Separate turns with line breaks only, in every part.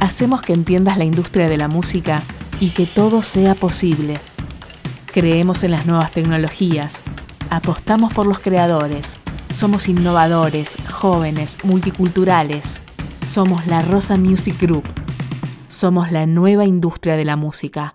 hacemos que entiendas la industria de la música y que todo sea posible. Creemos en las nuevas tecnologías, apostamos por los creadores, somos innovadores, jóvenes, multiculturales. Somos la Rosa Music Group. Somos la nueva industria de la música.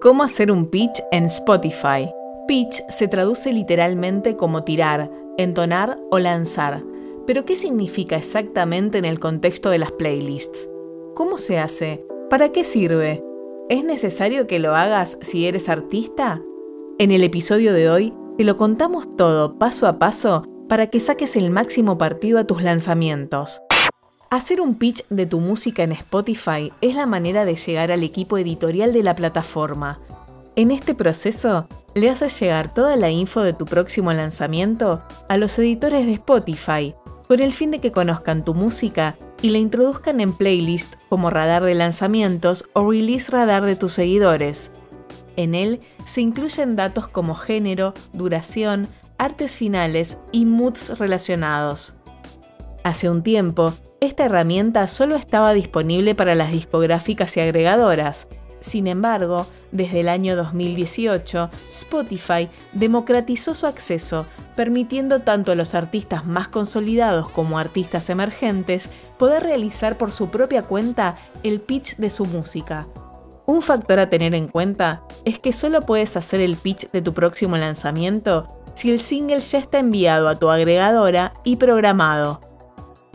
¿Cómo hacer un pitch en Spotify? Pitch se traduce literalmente como tirar, entonar o lanzar. Pero ¿qué significa exactamente en el contexto de las playlists? ¿Cómo se hace? ¿Para qué sirve? ¿Es necesario que lo hagas si eres artista? En el episodio de hoy te lo contamos todo paso a paso para que saques el máximo partido a tus lanzamientos. Hacer un pitch de tu música en Spotify es la manera de llegar al equipo editorial de la plataforma. En este proceso, le haces llegar toda la info de tu próximo lanzamiento a los editores de Spotify con el fin de que conozcan tu música y la introduzcan en playlist como radar de lanzamientos o release radar de tus seguidores. En él se incluyen datos como género, duración, artes finales y moods relacionados. Hace un tiempo, esta herramienta solo estaba disponible para las discográficas y agregadoras. Sin embargo, desde el año 2018, Spotify democratizó su acceso, permitiendo tanto a los artistas más consolidados como artistas emergentes poder realizar por su propia cuenta el pitch de su música. Un factor a tener en cuenta es que solo puedes hacer el pitch de tu próximo lanzamiento si el single ya está enviado a tu agregadora y programado.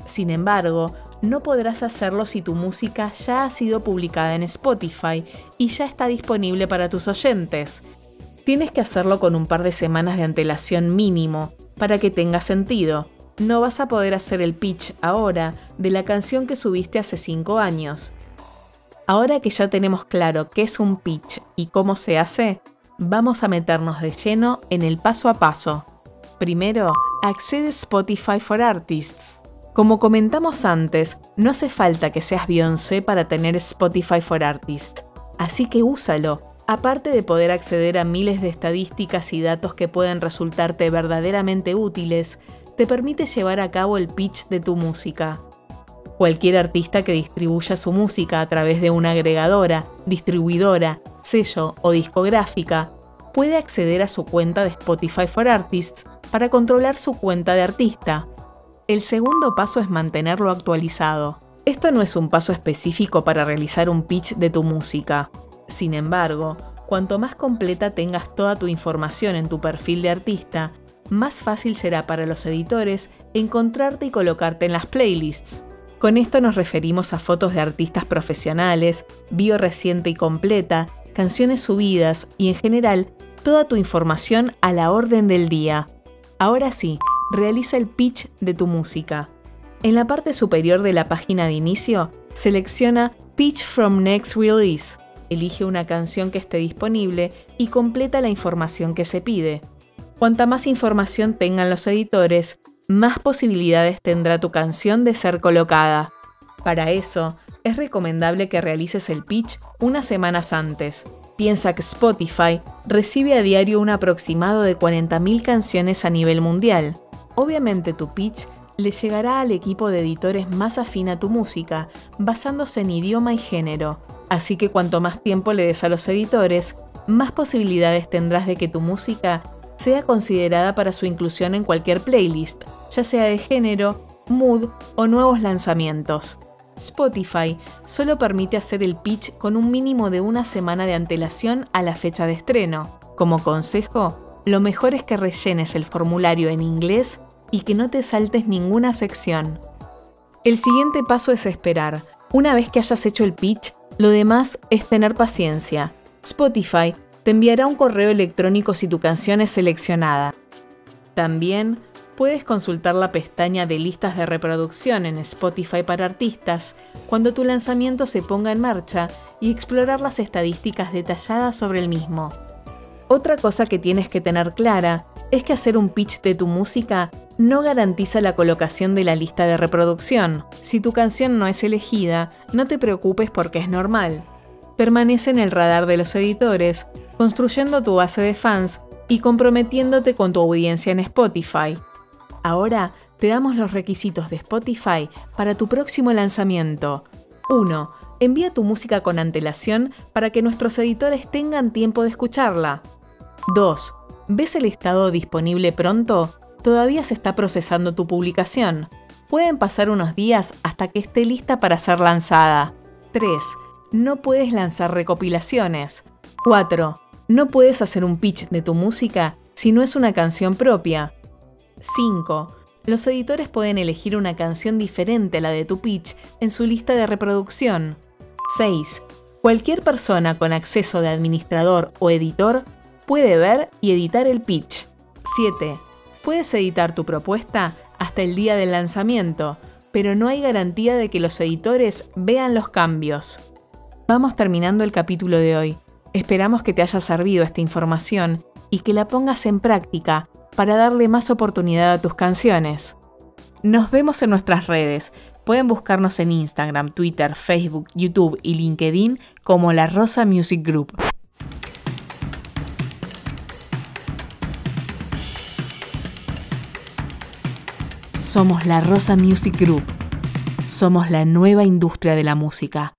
Sin embargo, no podrás hacerlo si tu música ya ha sido publicada en Spotify y ya está disponible para tus oyentes. Tienes que hacerlo con un par de semanas de antelación mínimo para que tenga sentido. No vas a poder hacer el pitch ahora de la canción que subiste hace 5 años. Ahora que ya tenemos claro qué es un pitch y cómo se hace, vamos a meternos de lleno en el paso a paso. Primero, accede a Spotify for Artists. Como comentamos antes, no hace falta que seas Beyoncé para tener Spotify for Artists, así que úsalo. Aparte de poder acceder a miles de estadísticas y datos que pueden resultarte verdaderamente útiles, te permite llevar a cabo el pitch de tu música. Cualquier artista que distribuya su música a través de una agregadora, distribuidora, sello o discográfica puede acceder a su cuenta de Spotify for Artists para controlar su cuenta de artista el segundo paso es mantenerlo actualizado. Esto no es un paso específico para realizar un pitch de tu música. Sin embargo, cuanto más completa tengas toda tu información en tu perfil de artista, más fácil será para los editores encontrarte y colocarte en las playlists. Con esto nos referimos a fotos de artistas profesionales, bio reciente y completa, canciones subidas y en general toda tu información a la orden del día. Ahora sí, realiza el pitch de tu música. En la parte superior de la página de inicio, selecciona Pitch from Next Release. Elige una canción que esté disponible y completa la información que se pide. Cuanta más información tengan los editores, más posibilidades tendrá tu canción de ser colocada. Para eso, es recomendable que realices el pitch unas semanas antes. Piensa que Spotify recibe a diario un aproximado de 40.000 canciones a nivel mundial. Obviamente tu pitch le llegará al equipo de editores más afín a tu música, basándose en idioma y género. Así que cuanto más tiempo le des a los editores, más posibilidades tendrás de que tu música sea considerada para su inclusión en cualquier playlist, ya sea de género, mood o nuevos lanzamientos. Spotify solo permite hacer el pitch con un mínimo de una semana de antelación a la fecha de estreno. Como consejo, lo mejor es que rellenes el formulario en inglés y que no te saltes ninguna sección. El siguiente paso es esperar. Una vez que hayas hecho el pitch, lo demás es tener paciencia. Spotify te enviará un correo electrónico si tu canción es seleccionada. También puedes consultar la pestaña de listas de reproducción en Spotify para artistas cuando tu lanzamiento se ponga en marcha y explorar las estadísticas detalladas sobre el mismo. Otra cosa que tienes que tener clara es que hacer un pitch de tu música no garantiza la colocación de la lista de reproducción. Si tu canción no es elegida, no te preocupes porque es normal. Permanece en el radar de los editores, construyendo tu base de fans y comprometiéndote con tu audiencia en Spotify. Ahora, te damos los requisitos de Spotify para tu próximo lanzamiento. 1. Envía tu música con antelación para que nuestros editores tengan tiempo de escucharla. 2. ¿Ves el estado disponible pronto? Todavía se está procesando tu publicación. Pueden pasar unos días hasta que esté lista para ser lanzada. 3. No puedes lanzar recopilaciones. 4. No puedes hacer un pitch de tu música si no es una canción propia. 5. Los editores pueden elegir una canción diferente a la de tu pitch en su lista de reproducción. 6. Cualquier persona con acceso de administrador o editor puede ver y editar el pitch. 7. Puedes editar tu propuesta hasta el día del lanzamiento, pero no hay garantía de que los editores vean los cambios. Vamos terminando el capítulo de hoy. Esperamos que te haya servido esta información y que la pongas en práctica para darle más oportunidad a tus canciones. Nos vemos en nuestras redes. Pueden buscarnos en Instagram, Twitter, Facebook, YouTube y LinkedIn como La Rosa Music Group. Somos La Rosa Music Group. Somos la nueva industria de la música.